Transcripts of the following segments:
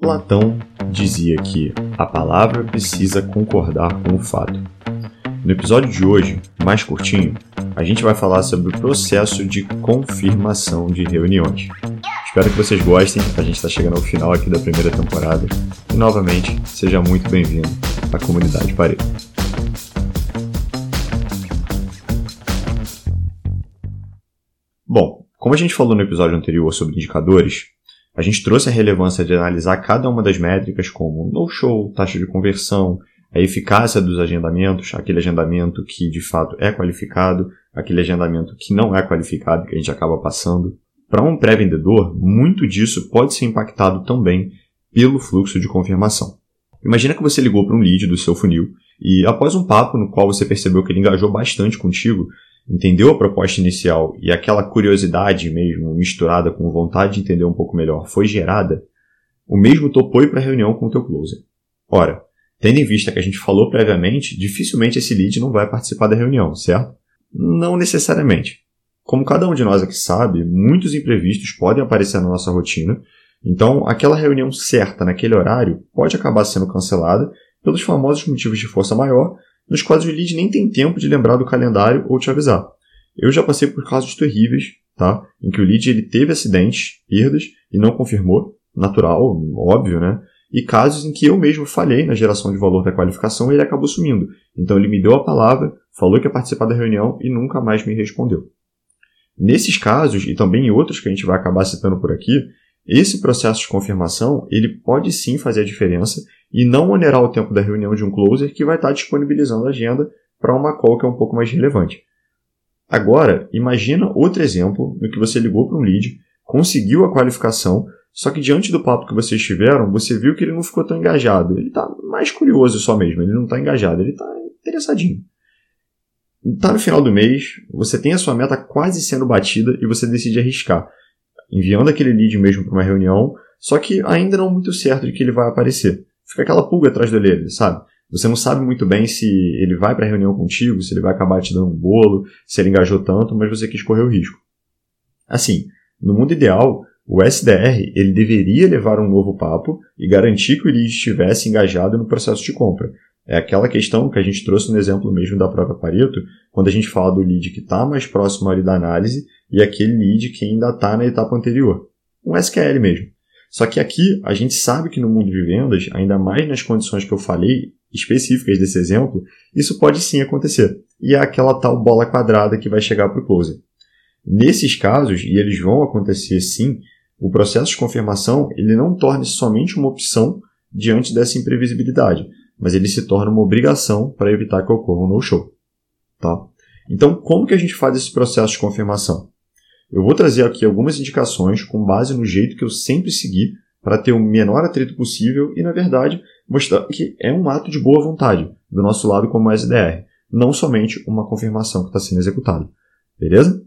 Platão dizia que a palavra precisa concordar com o fato. No episódio de hoje, mais curtinho, a gente vai falar sobre o processo de confirmação de reuniões. Espero que vocês gostem, a gente está chegando ao final aqui da primeira temporada e novamente seja muito bem-vindo à comunidade Pareto. Bom, como a gente falou no episódio anterior sobre indicadores, a gente trouxe a relevância de analisar cada uma das métricas como no-show, taxa de conversão, a eficácia dos agendamentos, aquele agendamento que de fato é qualificado, aquele agendamento que não é qualificado, que a gente acaba passando. Para um pré-vendedor, muito disso pode ser impactado também pelo fluxo de confirmação. Imagina que você ligou para um lead do seu funil e após um papo no qual você percebeu que ele engajou bastante contigo, entendeu a proposta inicial e aquela curiosidade mesmo, misturada com vontade de entender um pouco melhor, foi gerada, o mesmo topou ir para a reunião com o teu closer. Ora, tendo em vista que a gente falou previamente, dificilmente esse lead não vai participar da reunião, certo? Não necessariamente. Como cada um de nós aqui sabe, muitos imprevistos podem aparecer na nossa rotina, então aquela reunião certa naquele horário pode acabar sendo cancelada pelos famosos motivos de força maior nos quais o lead nem tem tempo de lembrar do calendário ou te avisar. Eu já passei por casos terríveis, tá? Em que o lead ele teve acidentes, perdas e não confirmou, natural, óbvio, né? E casos em que eu mesmo falhei na geração de valor da qualificação e ele acabou sumindo. Então ele me deu a palavra, falou que ia participar da reunião e nunca mais me respondeu. Nesses casos, e também em outros que a gente vai acabar citando por aqui, esse processo de confirmação ele pode sim fazer a diferença e não onerar o tempo da reunião de um closer que vai estar disponibilizando a agenda para uma call que é um pouco mais relevante. Agora, imagina outro exemplo no que você ligou para um lead, conseguiu a qualificação, só que diante do papo que vocês tiveram, você viu que ele não ficou tão engajado. Ele está mais curioso só mesmo, ele não está engajado, ele está interessadinho. Está no final do mês, você tem a sua meta quase sendo batida e você decide arriscar, enviando aquele lead mesmo para uma reunião, só que ainda não muito certo de que ele vai aparecer fica aquela pulga atrás do orelha, sabe? Você não sabe muito bem se ele vai para a reunião contigo, se ele vai acabar te dando um bolo, se ele engajou tanto, mas você quis correr o risco. Assim, no mundo ideal, o SDR ele deveria levar um novo papo e garantir que lead estivesse engajado no processo de compra. É aquela questão que a gente trouxe no exemplo mesmo da própria Pareto, quando a gente fala do lead que está mais próximo ali da análise e aquele lead que ainda está na etapa anterior. Um SQL mesmo. Só que aqui a gente sabe que no mundo de vendas, ainda mais nas condições que eu falei, específicas desse exemplo, isso pode sim acontecer. E é aquela tal bola quadrada que vai chegar para o closer. Nesses casos, e eles vão acontecer sim, o processo de confirmação ele não torna somente uma opção diante dessa imprevisibilidade, mas ele se torna uma obrigação para evitar que ocorra um no-show. Tá? Então, como que a gente faz esse processo de confirmação? Eu vou trazer aqui algumas indicações com base no jeito que eu sempre segui para ter o menor atrito possível e, na verdade, mostrar que é um ato de boa vontade do nosso lado como SDR, não somente uma confirmação que está sendo executada. Beleza?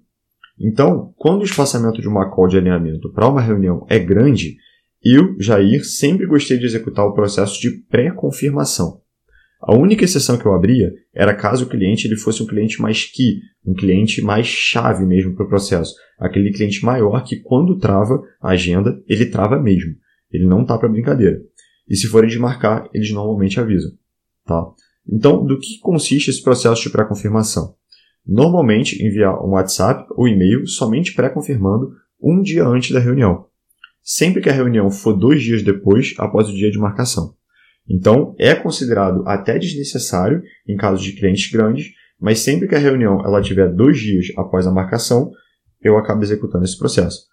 Então, quando o espaçamento de uma call de alinhamento para uma reunião é grande, eu, Jair, sempre gostei de executar o processo de pré-confirmação. A única exceção que eu abria era caso o cliente ele fosse um cliente mais key, um cliente mais chave mesmo para o processo. Aquele cliente maior que quando trava a agenda, ele trava mesmo. Ele não tá para brincadeira. E se forem desmarcar, eles normalmente avisam. Tá? Então, do que consiste esse processo de pré-confirmação? Normalmente enviar um WhatsApp ou e-mail somente pré-confirmando um dia antes da reunião. Sempre que a reunião for dois dias depois, após o dia de marcação. Então, é considerado até desnecessário em casos de clientes grandes, mas sempre que a reunião ela tiver dois dias após a marcação, eu acabo executando esse processo.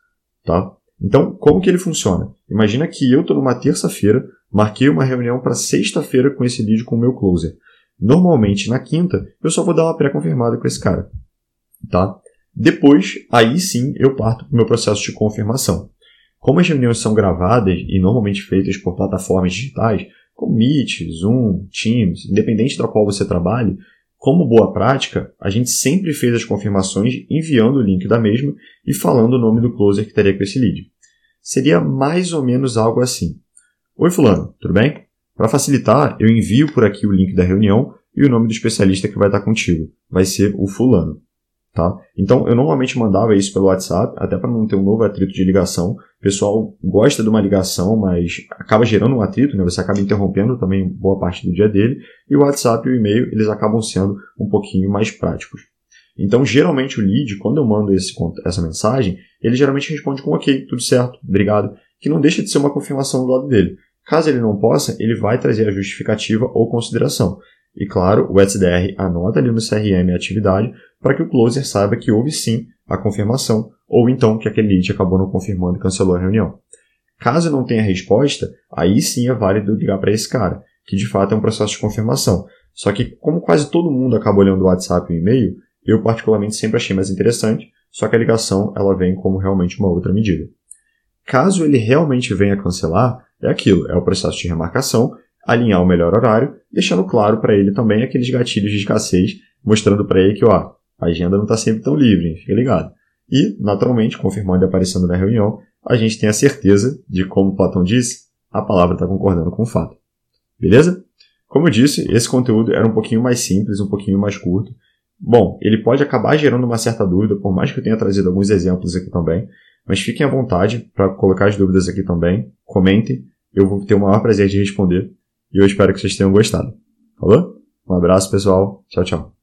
Tá? Então, como que ele funciona? Imagina que eu estou numa terça-feira, marquei uma reunião para sexta-feira com esse lead com o meu closer. Normalmente, na quinta, eu só vou dar uma pré-confirmada com esse cara. Tá? Depois, aí sim, eu parto para o meu processo de confirmação. Como as reuniões são gravadas e normalmente feitas por plataformas digitais, como Meet, Zoom, Teams, independente da qual você trabalhe, como boa prática, a gente sempre fez as confirmações enviando o link da mesma e falando o nome do closer que teria com esse lead. Seria mais ou menos algo assim. Oi fulano, tudo bem? Para facilitar, eu envio por aqui o link da reunião e o nome do especialista que vai estar contigo. Vai ser o fulano. Tá? Então, eu normalmente mandava isso pelo WhatsApp, até para não ter um novo atrito de ligação. O pessoal gosta de uma ligação, mas acaba gerando um atrito, né? você acaba interrompendo também boa parte do dia dele. E o WhatsApp e o e-mail, eles acabam sendo um pouquinho mais práticos. Então, geralmente o lead, quando eu mando esse, essa mensagem, ele geralmente responde com ok, tudo certo, obrigado, que não deixa de ser uma confirmação do lado dele. Caso ele não possa, ele vai trazer a justificativa ou consideração. E claro, o SDR anota ali no CRM a atividade para que o closer saiba que houve sim a confirmação, ou então que aquele lead acabou não confirmando e cancelou a reunião. Caso não tenha resposta, aí sim é válido ligar para esse cara, que de fato é um processo de confirmação. Só que, como quase todo mundo acaba olhando o WhatsApp e o e-mail, eu particularmente sempre achei mais interessante, só que a ligação ela vem como realmente uma outra medida. Caso ele realmente venha cancelar, é aquilo, é o processo de remarcação, alinhar o melhor horário, deixando claro para ele também aqueles gatilhos de escassez, mostrando para ele que ó, a agenda não está sempre tão livre, fica ligado. E, naturalmente, confirmando e aparecendo na reunião, a gente tem a certeza de, como Platão disse, a palavra está concordando com o fato. Beleza? Como eu disse, esse conteúdo era um pouquinho mais simples, um pouquinho mais curto. Bom, ele pode acabar gerando uma certa dúvida, por mais que eu tenha trazido alguns exemplos aqui também. Mas fiquem à vontade para colocar as dúvidas aqui também. Comentem. Eu vou ter o maior prazer de responder. E eu espero que vocês tenham gostado. Falou? Um abraço, pessoal. Tchau, tchau.